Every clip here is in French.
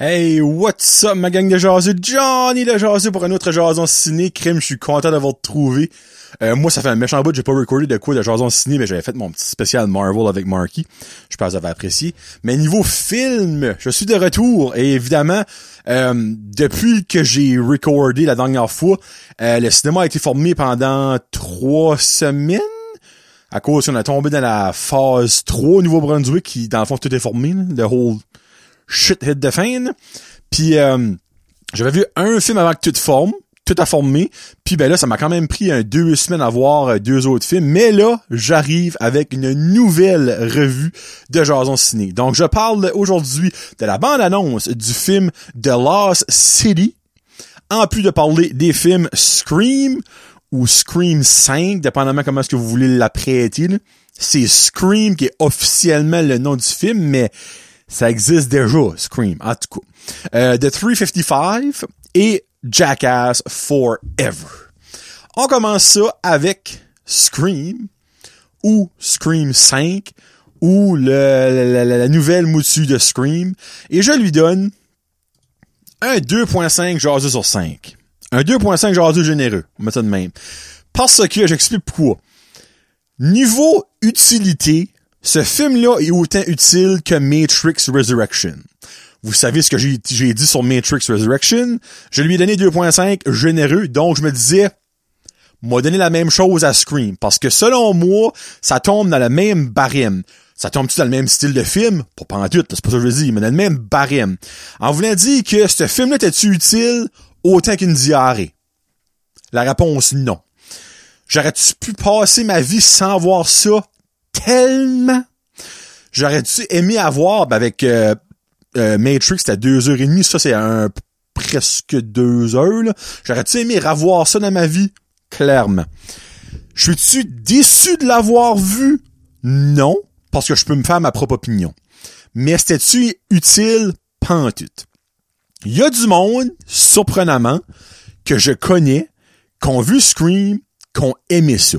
Hey, what's up, ma gang de jaseux? Johnny le jaseux pour un autre jason ciné. Crime, je suis content d'avoir trouvé. Euh, moi, ça fait un méchant bout, j'ai pas recordé de quoi de jason ciné, mais j'avais fait mon petit spécial Marvel avec Marky. Je pense que vous avez apprécié. Mais niveau film, je suis de retour. Et évidemment, euh, depuis que j'ai recordé la dernière fois, euh, le cinéma a été formé pendant trois semaines à cause qu'on a tombé dans la phase 3 au Nouveau-Brunswick, qui, dans le fond, tout est formé, le whole shit hit de fin. Puis euh, j'avais vu un film avant que tout forme, tout a formé. Puis ben là, ça m'a quand même pris deux semaines à voir euh, deux autres films. Mais là, j'arrive avec une nouvelle revue de Jason Ciné. Donc je parle aujourd'hui de la bande-annonce du film The Lost City. En plus de parler des films Scream ou Scream 5, dépendamment comment est-ce que vous voulez l'apprêter. C'est Scream qui est officiellement le nom du film, mais ça existe déjà, Scream, en tout cas. Euh, The 355 et Jackass Forever. On commence ça avec Scream ou Scream 5 ou le, la, la, la nouvelle mouture de Scream et je lui donne un 2.5 jaseux sur 5. Un 2.5 jaseux généreux, on met ça de même. Parce que, j'explique pourquoi. Niveau utilité, ce film-là est autant utile que Matrix Resurrection. Vous savez ce que j'ai dit sur Matrix Resurrection? Je lui ai donné 2.5 généreux, donc je me disais, m'a donné la même chose à Scream. Parce que selon moi, ça tombe dans le même barème. Ça tombe-tu dans le même style de film? Pas en tout, c'est pas ça que je dire, mais dans le même barème. En voulant dire que ce film-là était-tu utile? Autant qu'une diarrhée? La réponse, non. J'aurais-tu pu passer ma vie sans voir ça? Tellement! J'aurais-tu aimé avoir, ben avec euh, euh, Matrix, c'était deux heures et demie, ça c'est un presque deux heures, là. J'aurais-tu aimé revoir ça dans ma vie? Clairement. Je suis-tu déçu de l'avoir vu? Non, parce que je peux me faire ma propre opinion. Mais c'était-tu utile? Tout. Il y a du monde, surprenamment, que je connais, qu'on vu Scream, qu'on aimait ça.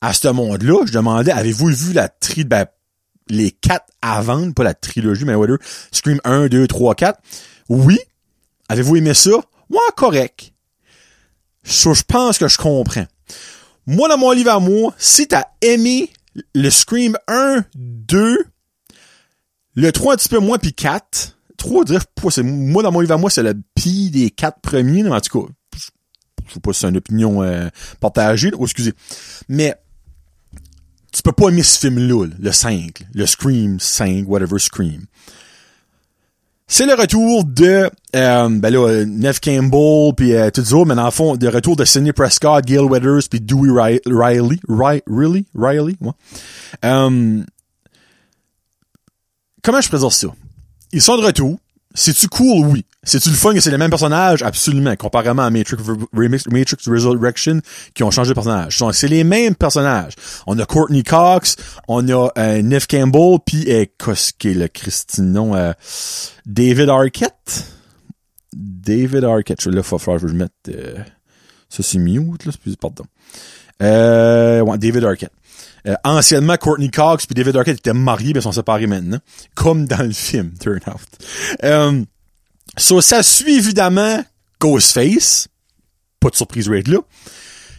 À ce monde-là, je demandais, avez-vous vu la tri, ben, les quatre avant, pas la trilogie, mais whatever, Scream 1, 2, 3, 4? Oui. Avez-vous aimé ça? Ouais, correct. Ça, je pense que je comprends. Moi, dans mon livre à moi, si t'as aimé le Scream 1, 2, le 3 un petit peu moins, puis 4, 3, dire, moi, dans mon livre à moi, c'est le pire des quatre premiers, en tout cas, je sais pas si c'est une opinion euh, partagée, oh, excusez. Mais, tu peux pas aimer ce film-là, le 5, le Scream 5, whatever Scream. C'est le retour de euh, ben là, Nev Campbell puis euh, tout ça, mais dans le fond, le retour de Sidney Prescott, Gail Weathers puis Dewey Riley, Riley, Riley, Riley. Um, comment je présente ça? Ils sont de retour. C'est-tu cool? Oui. C'est-tu le fun que c'est les mêmes personnages? Absolument. Comparément à Matrix, Matrix Resurrection, qui ont changé de personnage. C'est les mêmes personnages. On a Courtney Cox, on a euh, Campbell, puis euh, qu'est-ce le Christinon? Euh, David Arquette? David Arquette. Là, il va falloir que je mette... Euh, ça, c'est mute, là. Pardon. Euh, ouais, David Arquette. Euh, anciennement, Courtney Cox puis David Arquette étaient mariés, mais sont séparés maintenant. Comme dans le film, turn out. Euh, so, ça suit évidemment Ghostface. Pas de surprise rate là.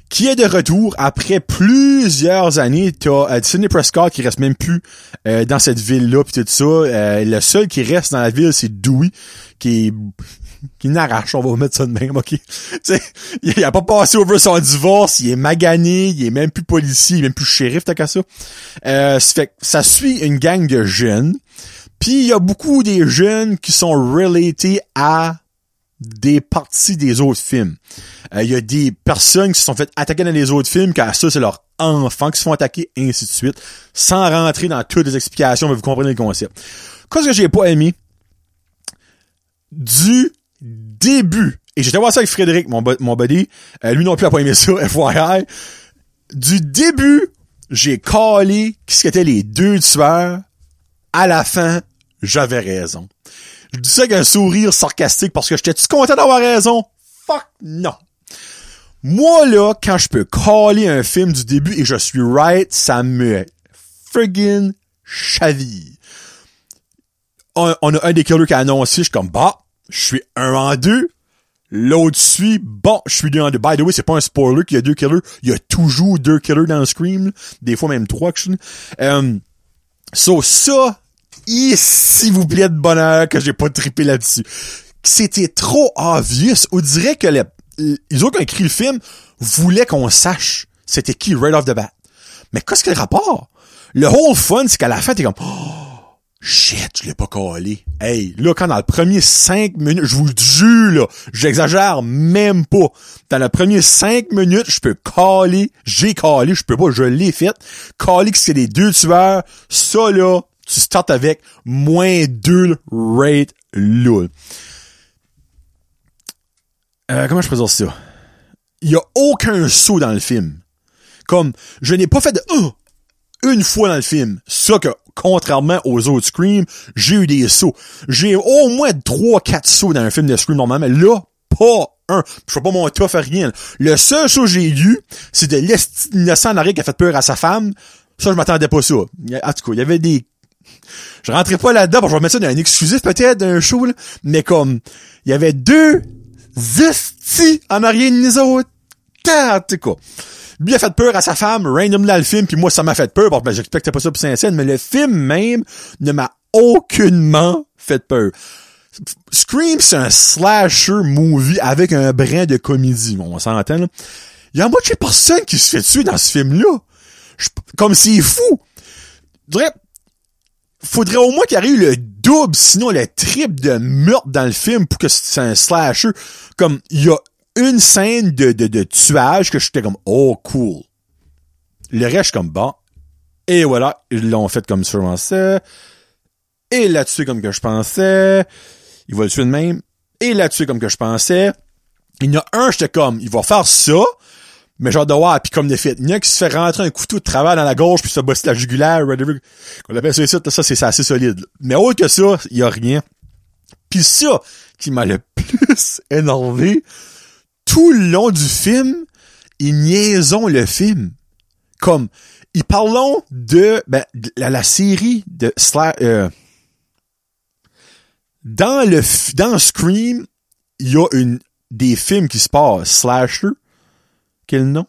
Qui est de retour après plusieurs années. T'as euh, Sidney Prescott qui reste même plus euh, dans cette ville-là puis tout ça. Euh, le seul qui reste dans la ville, c'est Dewey, qui est qui n'arrache, on va mettre ça de même, ok? sais, il a pas passé over son divorce, il est magané, il est même plus policier, il est même plus shérif, t'as qu'à ça. Euh, ça ça suit une gang de jeunes, puis il y a beaucoup des jeunes qui sont relatés à des parties des autres films. Il euh, y a des personnes qui se sont fait attaquer dans les autres films, car ça, c'est leur enfants qui se font attaquer, et ainsi de suite. Sans rentrer dans toutes les explications, mais vous comprenez le concept. Qu'est-ce que j'ai pas aimé? Du début, et j'étais voir ça avec Frédéric, mon, mon buddy, euh, lui non plus a pas aimé ça, FYI. Du début, j'ai calé qui c'était les deux tueurs. À la fin, j'avais raison. Je dis ça avec un sourire sarcastique parce que j'étais-tu content d'avoir raison? Fuck non. Moi, là, quand je peux caller un film du début et je suis right, ça me friggin' chaville. on, on a un des killers qui a annoncé, je suis comme, bah, je suis un en deux, L'autre suit, bon, je suis deux en deux. By the way, c'est pas un spoiler qu'il y a deux killers. Il y a toujours deux killers dans Scream. Des fois même trois, que je euh, So, ça, s'il vous plaît de bonheur que j'ai pas trippé là-dessus. C'était trop obvious. On dirait que les, les autres qui ont écrit le film voulaient qu'on sache c'était qui right off the bat. Mais qu'est-ce que le rapport? Le whole fun, c'est qu'à la fin, t'es comme, oh, Shit, je l'ai pas collé. Hey, là, quand dans le premier cinq minutes, je vous le jure, là, j'exagère même pas. Dans le premier cinq minutes, je peux caler, j'ai calé, je peux pas, je l'ai fait. Caler que c'est les deux tueurs, ça là, tu startes avec moins deux rate là. Euh, comment je présente ça? Il y a aucun saut dans le film. Comme, je n'ai pas fait de, oh, une fois dans le film. Ça que, contrairement aux autres Scream, j'ai eu des sauts. J'ai au moins 3-4 sauts dans un film de Scream normalement. Là, pas un. Je fais pas mon tough à rien. Le seul saut que j'ai eu, c'est de l'innocent en qui a fait peur à sa femme. Ça, je m'attendais pas à ça. En tout cas, il y avait des... Je rentrais pas là-dedans, je vais mettre ça dans un exclusif peut-être d'un show, là. mais comme, il y avait deux zestis en arrière de nous autres. quoi. Lui fait peur à sa femme, random dans le film, puis moi, ça m'a fait peur. Bon, ben, j'expectais pas ça pour saint mais le film même ne m'a aucunement fait peur. Scream, c'est un slasher movie avec un brin de comédie. Bon, on s'entend. Il y a moitié personne qui se fait tuer dans ce film-là. Comme c'est fou. Faudrait, faudrait au moins qu'il eu le double, sinon le triple de meurtre dans le film pour que c'est un slasher. Comme, il y a une scène de, tuage que j'étais comme, oh, cool. Le reste, je suis comme, bon. Et voilà, ils l'ont fait comme je pensais. Et là-dessus, comme que je pensais. Il va le tuer de même. Et là-dessus, comme que je pensais. Il y en a un, j'étais comme, il va faire ça. Mais genre de voir, puis comme des fait. Il y en a qui se fait rentrer un couteau de travail dans la gorge, puis se bosser la jugulaire, whatever. On appelle ça ça, c'est assez solide. Mais autre que ça, il y a rien. Puis ça, qui m'a le plus énervé, tout le long du film, ils niaisons le film. Comme, ils parlons de, ben, la, série de euh, dans le, dans Scream, il y a une, des films qui se passent, Slasher, quel nom?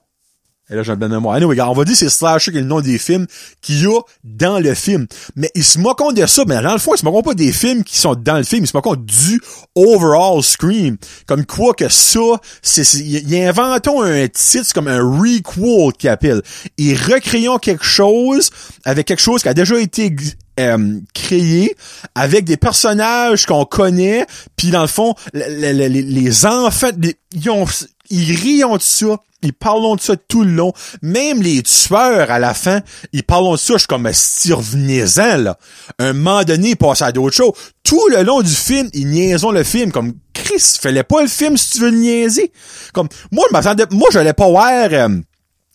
Et là, j'ai un mémoire. Anyway, on va dire c'est Slasher qui est le nom des films qu'il y a dans le film. Mais ils se moquent de ça. Mais dans le fond, ils se moquent pas des films qui sont dans le film. Ils se moquent du overall Scream. Comme quoi que ça, c'est, ils inventons un titre comme un requel qu'ils appellent. Ils recréons quelque chose avec quelque chose qui a déjà été euh, créé avec des personnages qu'on connaît puis dans le fond les, les, les enfants ils ont ils rient de ça ils parlent de ça tout le long. Même les tueurs, à la fin, ils parlent de ça. Je suis comme, si revenez-en, là. Un moment donné, ils passent à d'autres choses. Tout le long du film, ils niaisons le film. Comme, Chris, fallait pas le film si tu veux le niaiser. Comme, moi, je m'attendais, moi, j'allais pas voir euh,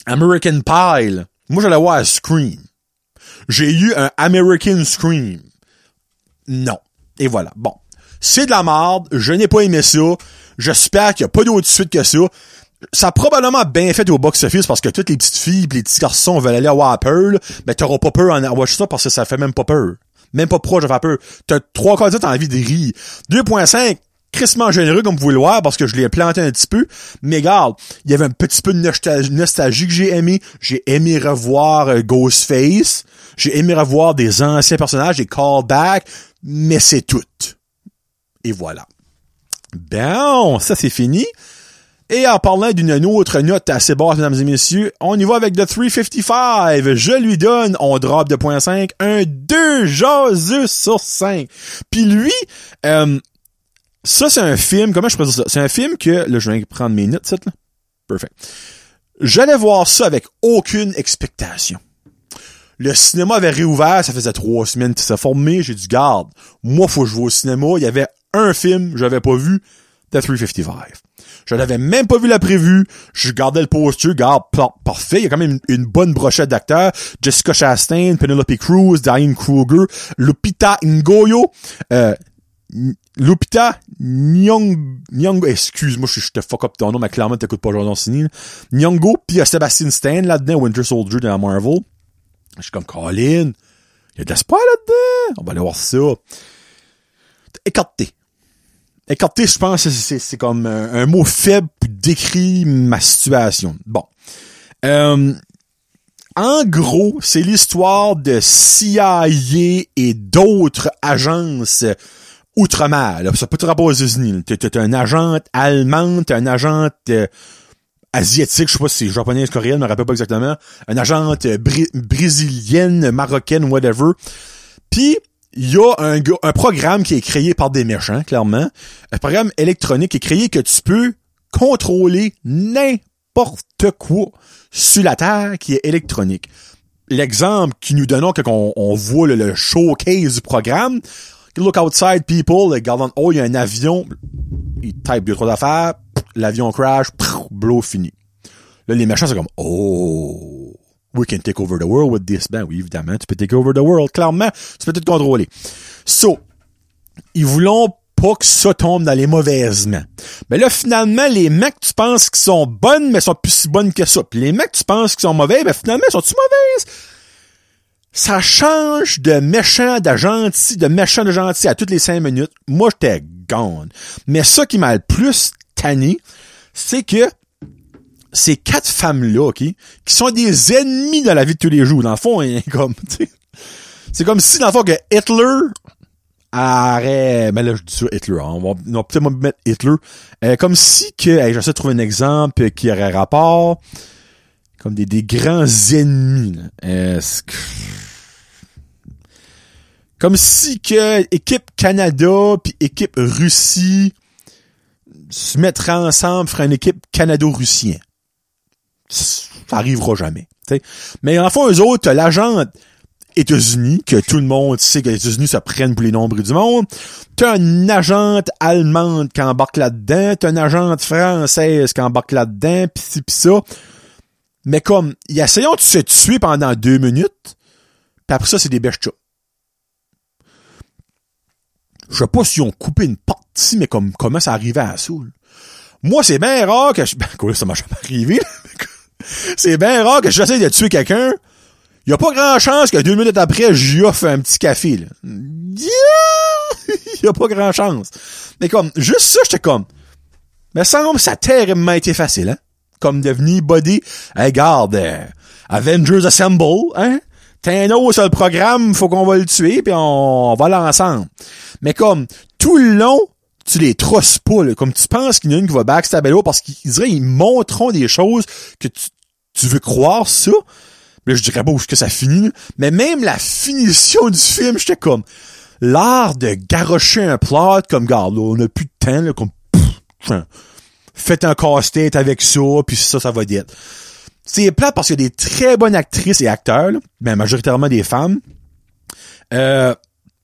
American Pie, Moi, j'allais voir Scream. J'ai eu un American Scream. Non. Et voilà. Bon. C'est de la merde. Je n'ai pas aimé ça. J'espère qu'il n'y a pas d'autre suite que ça ça a probablement bien fait au box-office parce que toutes les petites filles et les petits garçons veulent aller peur, mais ben t'auras pas peur en watch ça parce que ça fait même pas peur. Même pas proche de faire peur. T'as trois quarts t'as envie de rire. 2.5, crissement généreux comme vous pouvez le voir parce que je l'ai planté un petit peu. Mais regarde, il y avait un petit peu de nostalgie que j'ai aimé. J'ai aimé revoir euh, Ghostface. J'ai aimé revoir des anciens personnages, des callbacks. Mais c'est tout. Et voilà. Bon, ça c'est fini. Et en parlant d'une autre note assez basse, mesdames et messieurs, on y va avec The 355. Je lui donne, on drop de 0.5, un 2 jasus sur 5. Puis lui, euh, ça c'est un film, comment je présente ça? C'est un film que, là je viens prendre mes notes, là. Perfect. J'allais voir ça avec aucune expectation. Le cinéma avait réouvert, ça faisait trois semaines qu'il s'est formé, j'ai dit garde, moi faut que je vais au cinéma, il y avait un film, j'avais pas vu, The 355. Je n'avais même pas vu la prévue. Je gardais le poster. Garde, parfait. Il y a quand même une, bonne brochette d'acteurs. Jessica Chastain, Penelope Cruz, Diane Kruger, Lupita Ngoyo, euh, Lupita Nyong, excuse-moi, je, te fuck up ton nom, mais clairement t'écoutes pas Jordan Cine. Nyong'o, puis il y a Sebastian Stan là-dedans, Winter Soldier de la Marvel. Je suis comme, Colin, il y a de l'espoir là-dedans. On va aller voir ça. écarté. Écarté, je pense, c'est comme un, mot faible pour décrire ma situation. Bon. Euh, en gros, c'est l'histoire de CIA et d'autres agences outre-mer. Ça peut te rapporter aux États-Unis. T'es un agent allemand, t'es un agent euh, asiatique, je sais pas si c'est japonais, coréen, je me rappelle pas exactement. Un agent euh, brésilienne, marocaine, whatever. Puis il y a un, un programme qui est créé par des méchants, clairement. Un programme électronique qui est créé que tu peux contrôler n'importe quoi sur la Terre qui est électronique. L'exemple qui nous donnons quand on, voit le, showcase du programme, look outside people, regarde en haut, il y a un avion, il type deux, trois affaires, l'avion crash, blow fini. Là, les méchants, c'est comme, oh, we can take over the world with this. Ben oui, évidemment, tu peux take over the world, clairement, tu peux tout contrôler. So, ils voulont pas que ça tombe dans les mauvaises mains. Mais là, finalement, les mecs, tu penses qu'ils sont bonnes, mais sont plus si bonnes que ça. Puis les mecs, tu penses qu'ils sont mauvais, mais finalement, sont-ils mauvaises? Ça change de méchant, de gentil, de méchant, de gentil à toutes les cinq minutes. Moi, j'étais gone. Mais ça qui m'a le plus tanné, c'est que ces quatre femmes-là, OK, qui sont des ennemis de la vie de tous les jours, dans le fond, hein, comme, c'est comme si, dans le fond, que Hitler aurait, mais là, je dis ça, Hitler, hein, on va, peut-être mettre Hitler, euh, comme si que, j'essaie de trouver un exemple qui aurait rapport, comme des, des grands ennemis, Est-ce que, comme si que équipe Canada puis équipe Russie se mettraient ensemble faire une équipe canado-russien ça arrivera jamais. Mais en fond, eux autres, l'agent États-Unis, que tout le monde sait que les États-Unis se prennent pour les nombres du monde. T'as une agente allemande qui embarque là-dedans, t'as une agente française qui embarque là-dedans, pis ci pis ça. Mais comme, ils essayons de se tuer pendant deux minutes, pis après ça, c'est des bêches Je sais pas s'ils ont coupé une partie, mais comme, comment ça arrivait à ça, Moi, c'est bien rare que je, ben, quoi, ça m'a jamais arrivé, c'est bien rare que j'essaie de tuer quelqu'un. Il a pas grand chance que deux minutes après, j'y offre un petit café, là. Il y a pas grand chance. Mais comme, juste ça, j'étais comme, mais semble ça a terriblement été facile, hein? Comme devenir body. Hey, garde, euh, Avengers Assemble, hein? Thanos sur le programme, faut qu'on va le tuer, puis on, va l'ensemble. Mais comme, tout le long, tu les trosses pas, là. Comme tu penses qu'il y en a une qui va backstabber l'autre parce qu'ils montreront des choses que tu, tu veux croire ça? Mais je dirais pas où est-ce que ça finit, mais même la finition du film, j'étais comme, l'art de garrocher un plot comme, garde, on a plus de temps, là, comme, faites un casse-tête avec ça, puis ça, ça va être. C'est plat parce qu'il y a des très bonnes actrices et acteurs, mais majoritairement des femmes. Euh,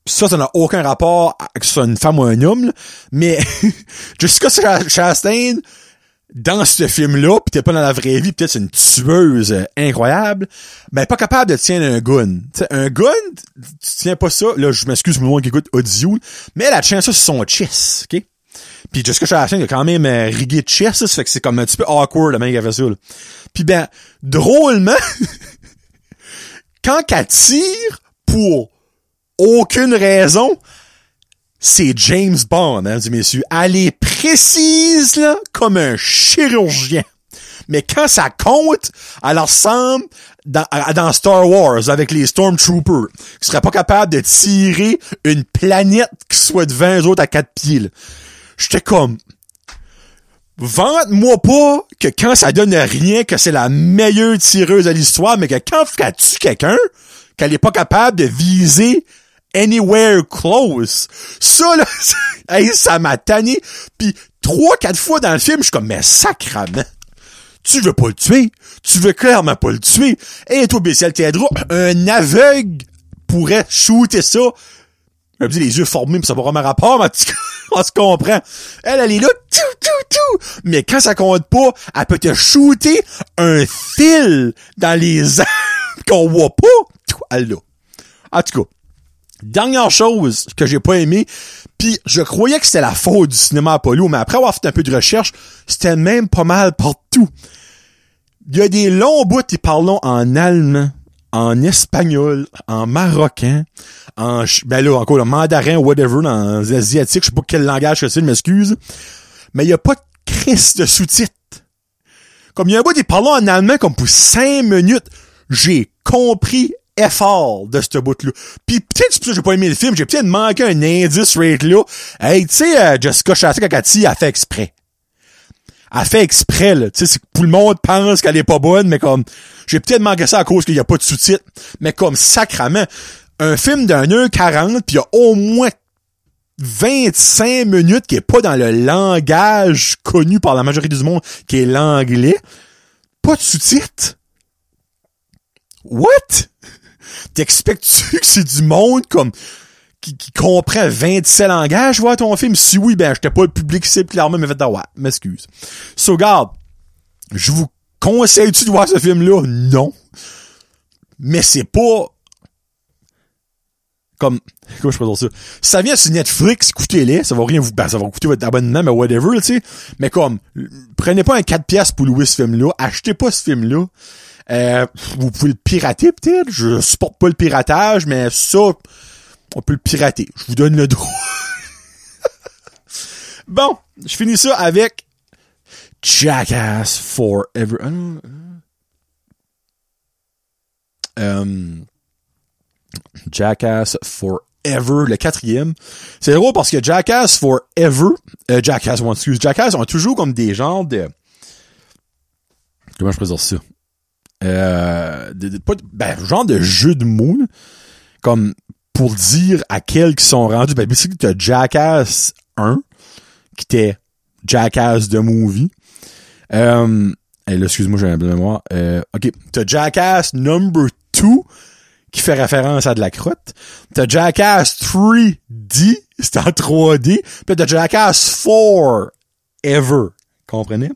ça, ça n'a aucun rapport avec ce soit une femme ou un homme, mais Jessica Chastain, dans ce film-là, pis t'es pas dans la vraie vie, peut-être c'est une tueuse euh, incroyable, ben pas capable de tenir un gun. T'sais, un gun, tu tiens pas ça, là je m'excuse pour le monde qui écoute audio, mais elle a tient ça sur son chest, ok? Puis Jessica Chastain il a quand même euh, rigué de chest, ça fait que c'est comme un petit peu awkward la main qui a fait ça. Puis ben, drôlement, quand qu'elle tire pour aucune raison, c'est James Bond, mesdames et messieurs. Elle est précise, comme un chirurgien. Mais quand ça compte, elle ressemble dans, dans Star Wars avec les Stormtroopers, qui seraient pas capables de tirer une planète qui soit de 20 autres à quatre pieds. J'étais comme, vente-moi pas que quand ça donne rien, que c'est la meilleure tireuse de l'histoire, mais que quand tue quelqu'un, qu'elle est pas capable de viser anywhere close. Ça, là, ça m'a tanné. Puis trois, quatre fois dans le film, je suis comme, mais sacrament. Tu veux pas le tuer? Tu veux clairement pas le tuer? Et toi, Bessiel Thédra, un aveugle pourrait shooter ça. Je me les yeux formés, mais ça pas vraiment rapport, mais on se comprend. Elle, elle est là, tout, tout, tout. Mais quand ça compte pas, elle peut te shooter un fil dans les airs qu'on voit pas. Elle là. En tout cas, Dernière chose que j'ai pas aimé, puis je croyais que c'était la faute du cinéma Apollo, mais après avoir fait un peu de recherche, c'était même pas mal partout. Il y a des longs bouts qui parlent en allemand, en espagnol, en marocain, en, ben là, encore, en mandarin, whatever, en asiatique, je sais pas quel langage que c'est, je m'excuse. Mais il y a pas de crise de sous-titres. Comme il y a un bout, il parlait en allemand comme pour cinq minutes. J'ai compris effort de ce bout-là. Puis peut-être que j'ai pas aimé le film, j'ai peut-être manqué un indice rate là. Hey, tu sais, euh, Jessica Chastain, elle a fait exprès. Elle fait exprès, là. Tu sais, tout le monde pense qu'elle est pas bonne, mais comme, j'ai peut-être manqué ça à cause qu'il y a pas de sous-titres. Mais comme, sacrament, un film d'un heure 40, puis il y a au moins 25 minutes qui est pas dans le langage connu par la majorité du monde, qui est l'anglais. Pas de sous-titres. What? T'expectes-tu que c'est du monde comme qui, qui comprend 27 langages voir ton film? Si oui, ben j'étais pas le public cible clairement, mais fait ah ouais, m'excuse. So garde, je vous conseille-tu de voir ce film-là? Non. Mais c'est pas comme comment je peux dire ça? Ça vient sur Netflix écoutez-les ça va rien vous ben, ça va coûter votre abonnement mais whatever tu sais mais comme prenez pas un 4 pièces pour louer ce film là achetez pas ce film là euh, vous pouvez le pirater peut-être. Je supporte pas le piratage, mais ça, on peut le pirater. Je vous donne le droit. bon, je finis ça avec Jackass Forever. Um, Jackass Forever, le quatrième. C'est drôle parce que Jackass Forever, euh, Jackass, excuse, Jackass ont toujours comme des genres de... Comment je présente ça? Euh, de, pas, ben, genre de jeu de mots, comme pour dire à quels qui sont rendus. Ben, que t'as Jackass 1, qui était Jackass de movie. Euh, là, excuse-moi, j'ai un de mémoire. Euh, ok, t'as Jackass number 2, qui fait référence à de la crotte. T'as Jackass 3D, c'est en 3D. Puis t'as Jackass 4 Ever. Comprenez?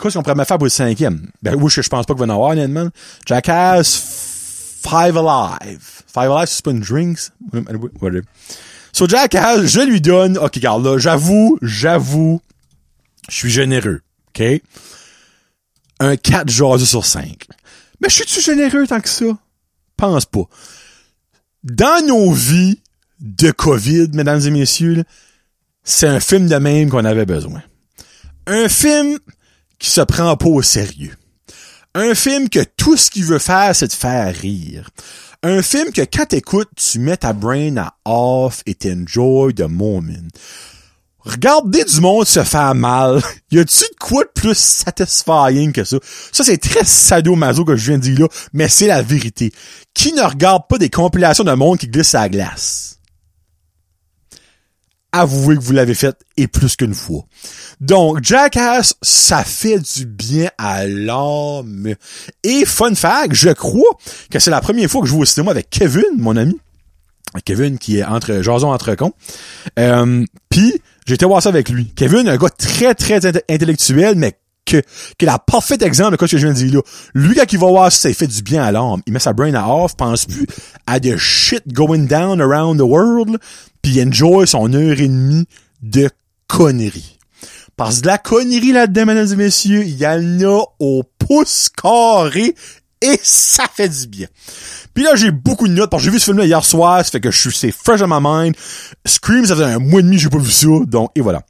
Qu'est-ce qu'on pourrait me faire pour le cinquième? Ben oui, je, pense pas qu'il va en avoir, honnêtement. Jackass Five Alive. Five Alive, c'est pas une drinks? Whatever. So Jackass, je lui donne, ok, regarde là, j'avoue, j'avoue, je suis généreux, ok? Un 4 jaseux sur 5. Mais je suis-tu généreux tant que ça? Pense pas. Dans nos vies de COVID, mesdames et messieurs, c'est un film de même qu'on avait besoin. Un film qui se prend pas au sérieux. Un film que tout ce qu'il veut faire, c'est de faire rire. Un film que quand t'écoutes, tu mets ta brain à off et t'enjoy the moment. Regardez du monde se faire mal. y a-tu de quoi de plus satisfying que ça? Ça, c'est très sadomaso que je viens de dire là, mais c'est la vérité. Qui ne regarde pas des compilations de monde qui glisse à la glace? Avouez que vous l'avez fait et plus qu'une fois. Donc, Jackass, ça fait du bien à l'âme. Et fun fact, je crois que c'est la première fois que je joue au cinéma avec Kevin, mon ami. Kevin qui est entre Jason entre cons. Euh, Puis été voir ça avec lui. Kevin, un gars très très intellectuel, mais que, que la parfaite exemple de ce que je viens de dire là. Lui, quand il va voir ça fait du bien à l'âme, il met sa brain à off, pense plus à de shit going down around the world, puis enjoy son heure et demie de conneries. Parce que de la connerie là-dedans, mesdames et messieurs, il y en a au pouce carré et ça fait du bien. Puis là, j'ai beaucoup de notes parce que j'ai vu ce film-là hier soir, ça fait que je suis, c'est fresh dans ma mind. Scream, ça fait un mois et demi que j'ai pas vu ça, donc, et voilà.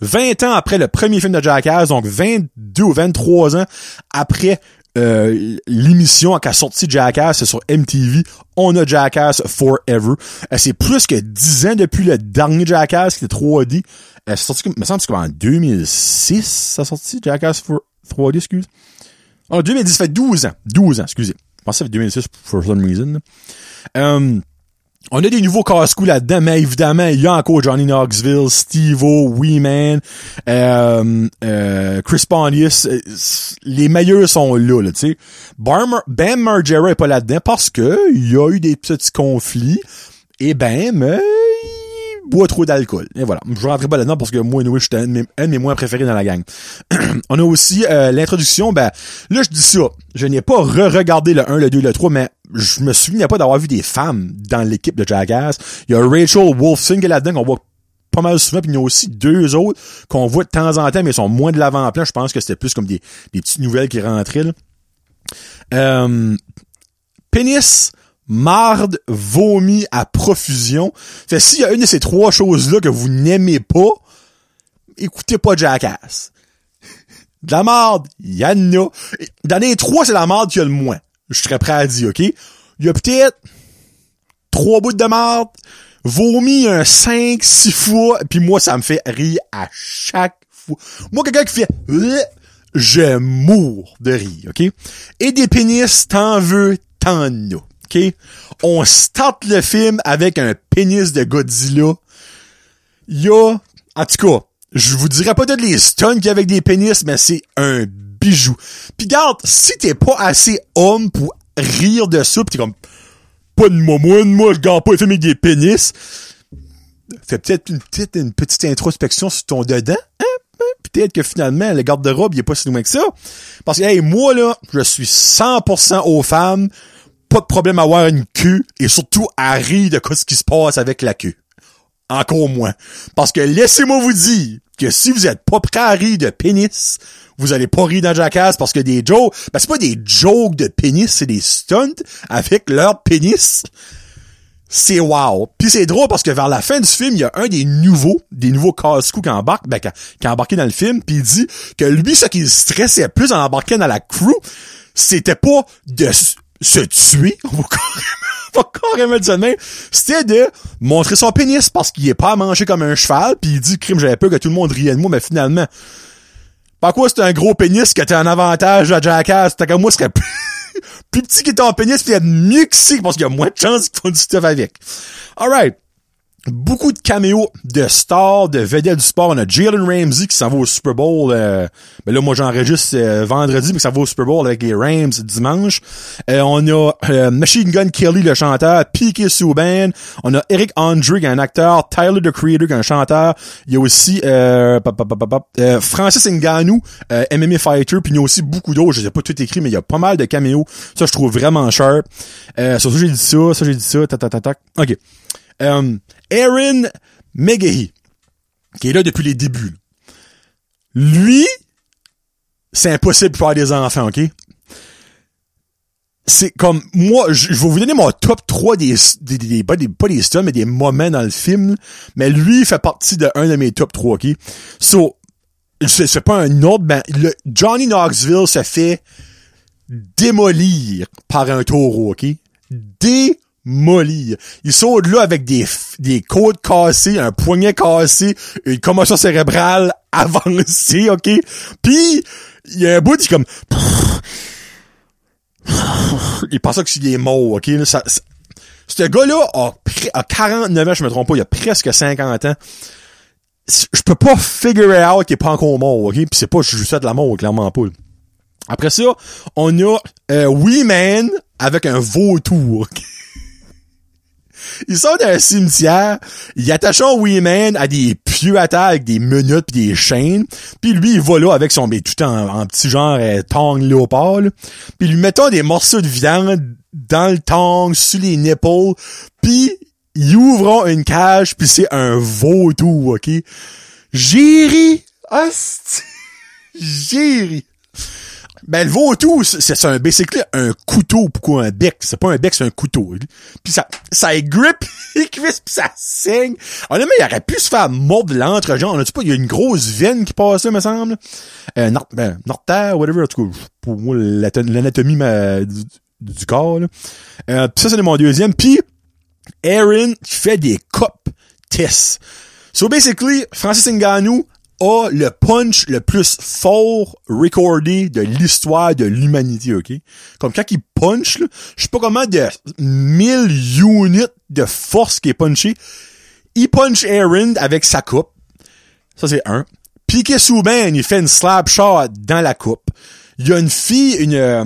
20 ans après le premier film de Jackass, donc 22 ou 23 ans après euh, l'émission qui a sorti Jackass sur MTV, on a Jackass Forever. Euh, c'est plus que 10 ans depuis le dernier Jackass qui était 3D. Euh, sorti, me semble que c'est en 2006, ça a sorti Jackass for 3D, excuse. En 2010, ça fait 12 ans. 12 ans, excusez. Je pense que ça fait 2006 for some reason. Euh, on a des nouveaux casse là-dedans, mais évidemment, il y a encore Johnny Knoxville, Steve-O, Weeman, euh, euh, Chris Pontius. Euh, les meilleurs sont là, là tu sais. Ben Margera est pas là-dedans parce que il y a eu des petits conflits. Et ben, mais boit trop d'alcool. Et voilà. Je rentrerai pas là-dedans parce que moi, je suis un, de mes moins préférés dans la gang. On a aussi euh, l'introduction. Ben, là, je dis ça. Je n'ai pas re-regardé le 1, le 2, le 3, mais je me souviens pas d'avoir vu des femmes dans l'équipe de Jackass. Il y a Rachel Wolfson qui est là-dedans qu'on voit pas mal souvent, puis il y a aussi deux autres qu'on voit de temps en temps, mais ils sont moins de l'avant-plan. Je pense que c'était plus comme des, des petites nouvelles qui rentraient. Là. Euh, pénis, marde, vomi à profusion. Fait s'il y a une de ces trois choses-là que vous n'aimez pas, écoutez pas Jackass. De la marde, il y a. Dans les trois, c'est la marde qui a le moins. Je serais prêt à dire, OK? Il y a peut-être trois bouts de marde, vomi un 5, 6 fois, puis moi, ça me fait rire à chaque fois. Moi, quelqu'un qui fait euh, je mourre de rire, OK? Et des pénis, t'en veux, t'en as, OK? On start le film avec un pénis de Godzilla. Il y a, en tout cas, je vous dirais pas de les stuns qu'il y a avec des pénis, mais c'est un bijou. Puis garde, si t'es pas assez homme pour rire de ça, pis t'es comme, pas de moi, moi, je garde pas les des pénis, fais peut-être une petite, une petite introspection sur ton dedans, hein? Peut-être que finalement, le garde-robe, il est pas si loin que ça. Parce que, hey, moi, là, je suis 100% aux femmes, pas de problème à avoir une queue, et surtout à rire de ce qui se passe avec la queue. Encore moins. Parce que laissez-moi vous dire que si vous êtes pas prêt à rire de pénis, vous allez pas rire dans Jackass parce que des jokes, ben c'est pas des jokes de pénis, c'est des stunts avec leur pénis. C'est wow. Puis c'est drôle parce que vers la fin du film, il y a un des nouveaux, des nouveaux casse-cou qui embarque, ben, qui, a embarqué dans le film, puis il dit que lui, ce qui le stressait plus en embarquant dans la crew, c'était pas de se tuer, on va va carrément même, c'était de montrer son pénis parce qu'il est pas à manger comme un cheval, puis il dit, crime, j'avais peur que tout le monde riait de moi, mais finalement, par quoi c'est un gros pénis qui était un avantage à Jackass, t'as que moi, serait plus, plus petit que ton pénis, puis il y a mieux que parce qu'il y a moins de chances qu'ils font du stuff avec. Alright beaucoup de caméos de stars, de vedettes du sport. On a Jalen Ramsey qui s'en va au Super Bowl. Euh, ben là, moi, j'enregistre euh, vendredi, mais ça va au Super Bowl avec les Rams dimanche. Euh, on a euh, Machine Gun Kelly, le chanteur. P.K. Subban. On a Eric Andre, qui est un acteur. Tyler, the Creator, qui est un chanteur. Il y a aussi Francis Ngannou, MMA fighter. Puis il y a aussi beaucoup d'autres. Je sais pas tout écrit, mais il y a pas mal de caméos. Ça, je trouve vraiment. Euh, sur ça, j'ai dit ça. Ça, j'ai dit ça. Ta, ta, ta, ta. OK. Um, Aaron qui est là depuis les débuts. Lui, c'est impossible de faire des enfants, OK? C'est comme, moi, je, vais vous donner mon top 3 des, des, des, des, pas des stuns, mais des moments dans le film. Mais lui, fait partie de un de mes top 3, OK? So, c'est pas un autre, ben, le, Johnny Knoxville se fait démolir par un taureau, OK? Démolir molly. Il saute là avec des, des côtes cassées, un poignet cassé, une commotion cérébrale avancée, ok? Puis, il y a un bout, il comme... Il pense que qu'il est mort, ok? Ça, ce gars-là a, a 49 ans, je me trompe pas, il a presque 50 ans. Je peux pas figure out qu'il est pas encore mort, ok? Puis c'est pas je juste de la mort, clairement pas. Après ça, on a euh, Wee Man avec un vautour. ok? Ils sont dans un cimetière, ils attachent un Weeman à des pieux à terre avec des menottes pis des chaînes, puis lui il va là avec son mais tout en, petit genre euh, tong léopard, puis lui mettons des morceaux de viande dans le tong, sur les nipples, puis ils ouvrent une cage puis c'est un vautour, ok? J'ai ri! J'ai! Ben, le vautour, c'est un, basically un couteau. Pourquoi un bec? C'est pas un bec, c'est un couteau. Puis ça, ça grip les cuisses pis ça saigne. Honnêtement, il aurait pu se faire mordre l'entre-genre. On a-tu pas, il y a une grosse veine qui passe là, me semble. Euh, nord, ben, whatever. En tout cas, pour moi, l'anatomie du, du, corps, là. Euh, pis ça, c'est mon deuxième. Puis, Aaron qui fait des cop tests. So basically, Francis Ngannou a le punch le plus fort recordé de l'histoire de l'humanité, ok? Comme quand il punch, là, je sais pas comment de 1000 units de force qui est punché. Il punch Aaron avec sa coupe. Ça, c'est un. Piqué Souben, il fait une slap shot dans la coupe. Il y a une fille, une... Euh,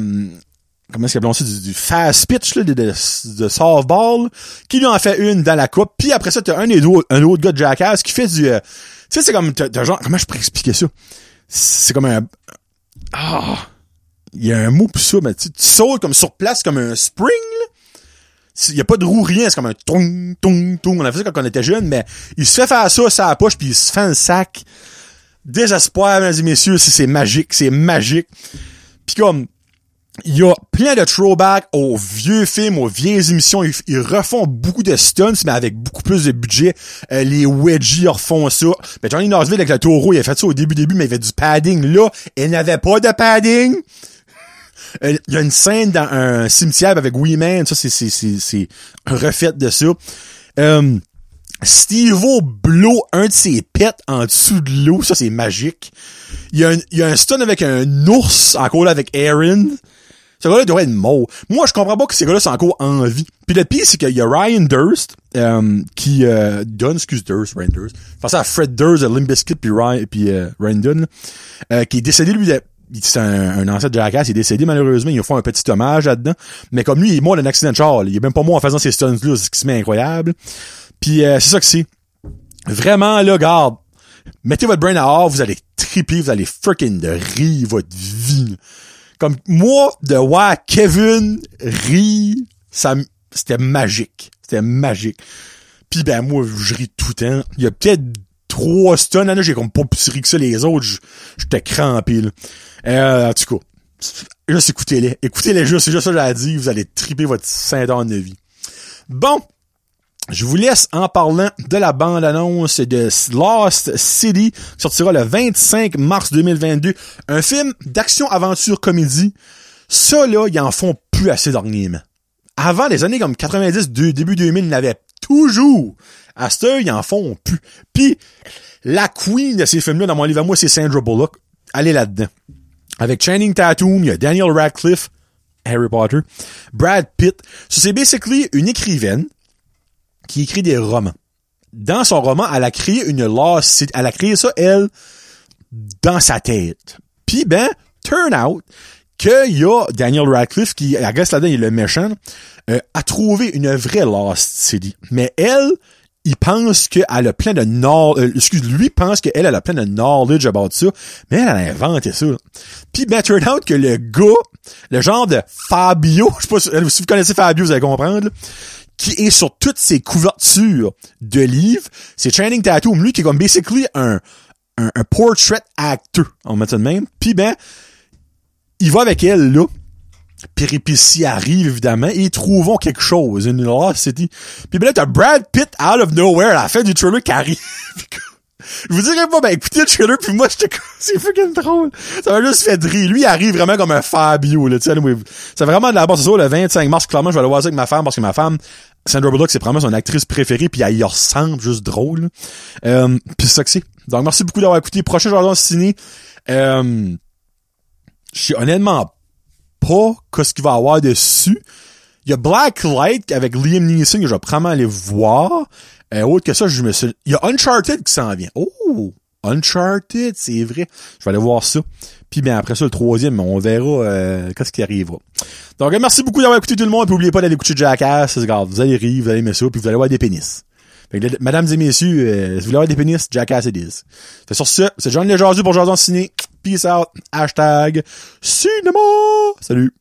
comment est-ce qu'elle ça, du, fast pitch, là, de, de, softball, qui lui en fait une dans la coupe. Puis après ça, t'as un, un autre gars de Jackass qui fait du... Euh, sais, c'est comme, t'as, genre, comment je pourrais expliquer ça? C'est comme un, ah, il y a un mot pour ça, mais tu, sautes comme sur place, comme un spring, là. Il y a pas de roue, rien, c'est comme un tong, tong, tong. On a fait ça quand on était jeune, mais il se fait faire ça, ça à la poche, puis il se fait un sac. Désespoir, mesdames et messieurs, c'est magique, c'est magique. Puis comme, il y a plein de throwbacks aux vieux films, aux vieilles émissions. Ils, refont beaucoup de stunts, mais avec beaucoup plus de budget. Euh, les Wedgies refont ça. Ben, Johnny Knoxville avec le taureau, il a fait ça au début, début, mais il avait du padding. Là, il n'avait pas de padding. Euh, il y a une scène dans un cimetière avec Man. Ça, c'est, c'est, c'est, c'est refait de ça. Euh, Steve-O blow un de ses pets en dessous de l'eau. Ça, c'est magique. Il y, a un, y a un stun avec un ours, encore là, avec Aaron. Ce gars-là devrait être mort. Moi, je comprends pas que ces gars-là sont encore en vie. Puis le pire, c'est qu'il y a Ryan Durst, euh, qui euh, donne, excuse Durst, Ryan Durst. Enfin, à Fred Durst Limbiskit puis Ryan, puis euh, Ryan euh, qui est décédé, lui, c'est un, un ancêtre de Jackass, il est décédé malheureusement, ils ont fait un petit hommage là-dedans. Mais comme lui, il est mort d'un accident de char, il est même pas mort en faisant ces stunts-là, ce qui se met incroyable. Puis euh, c'est ça que c'est. Vraiment, là, garde. Mettez votre brain à hors, vous allez triper, vous allez freaking de rire votre vie. Comme moi, de voir Kevin rire, ça, c'était magique. C'était magique. Puis ben moi, je ris tout le temps. Il y a peut-être trois stuns, là, j'ai comme pas plus ri que ça les autres, j'étais crampé, là. Euh, en tout cas, juste écoutez-les. Écoutez-les juste, c'est juste ça que j'ai dit, vous allez triper votre saint de vie. Bon, je vous laisse en parlant de la bande-annonce de Lost City, qui sortira le 25 mars 2022. Un film d'action-aventure-comédie. Ça, là, ils en font plus assez dernièrement. Avant, les années comme 90, début 2000, ils n'avaient toujours. À ce ils en font plus. Puis, la queen de ces films-là, dans mon livre à moi, c'est Sandra Bullock. Allez là-dedans. Avec Channing Tatum, il y a Daniel Radcliffe, Harry Potter, Brad Pitt. c'est basically une écrivaine qui écrit des romans. Dans son roman, elle a créé une lost Elle a créé ça, elle, dans sa tête. Puis, ben, turn out qu'il y a Daniel Radcliffe, qui, à là-dedans, il est le méchant, euh, a trouvé une vraie Lost City. Mais elle, il pense qu'elle a plein de knowledge, euh, excuse, lui pense qu'elle elle a plein de knowledge about ça, mais elle a inventé ça. Puis ben, turn out que le gars, le genre de Fabio, je sais pas si vous connaissez Fabio, vous allez comprendre, qui est sur toutes ses couvertures de livres, c'est Training Tattoo, lui qui est comme basically un, un, portrait actor, on met de même. Puis ben, il va avec elle là. Péripétie arrive évidemment et ils trouvent quelque chose, une Lost City. Puis ben là t'as Brad Pitt out of nowhere à la fin du trailer qui arrive. Je vous dirais pas, ben écoutez le trailer, puis moi j'étais c'est fucking drôle. Ça m'a juste fait rire. Lui, il arrive vraiment comme un Fabio, là, tu sais. C'est vraiment de la base. C'est le 25 mars, clairement, je vais aller voir ça avec ma femme, parce que ma femme, Sandra Bullock, c'est probablement son actrice préférée, puis elle y ressemble, juste drôle. Euh, puis c'est ça que c'est. Donc, merci beaucoup d'avoir écouté. Prochain Jardin Ciné. Euh, je suis honnêtement pas qu'est-ce qu'il va y avoir dessus. Il y a Black Light avec Liam Neeson que je vais probablement aller voir. Euh, autre que ça, je me suis... Il y a Uncharted qui s'en vient. Oh! Uncharted, c'est vrai. Je vais aller voir ça. Puis bien après ça, le troisième, on verra euh, qu'est-ce qui arrivera. Donc merci beaucoup d'avoir écouté tout le monde. Puis n'oubliez pas d'aller écouter Jackass. Regarde, vous allez rire, vous allez aimer ça, puis vous allez avoir des pénis. Fait que, mesdames et messieurs, euh, si vous voulez avoir des pénis, Jackass it is. Fait sur ce, c'est John Lejardu pour Jason Ciné. Peace out. Hashtag cinéma. Salut.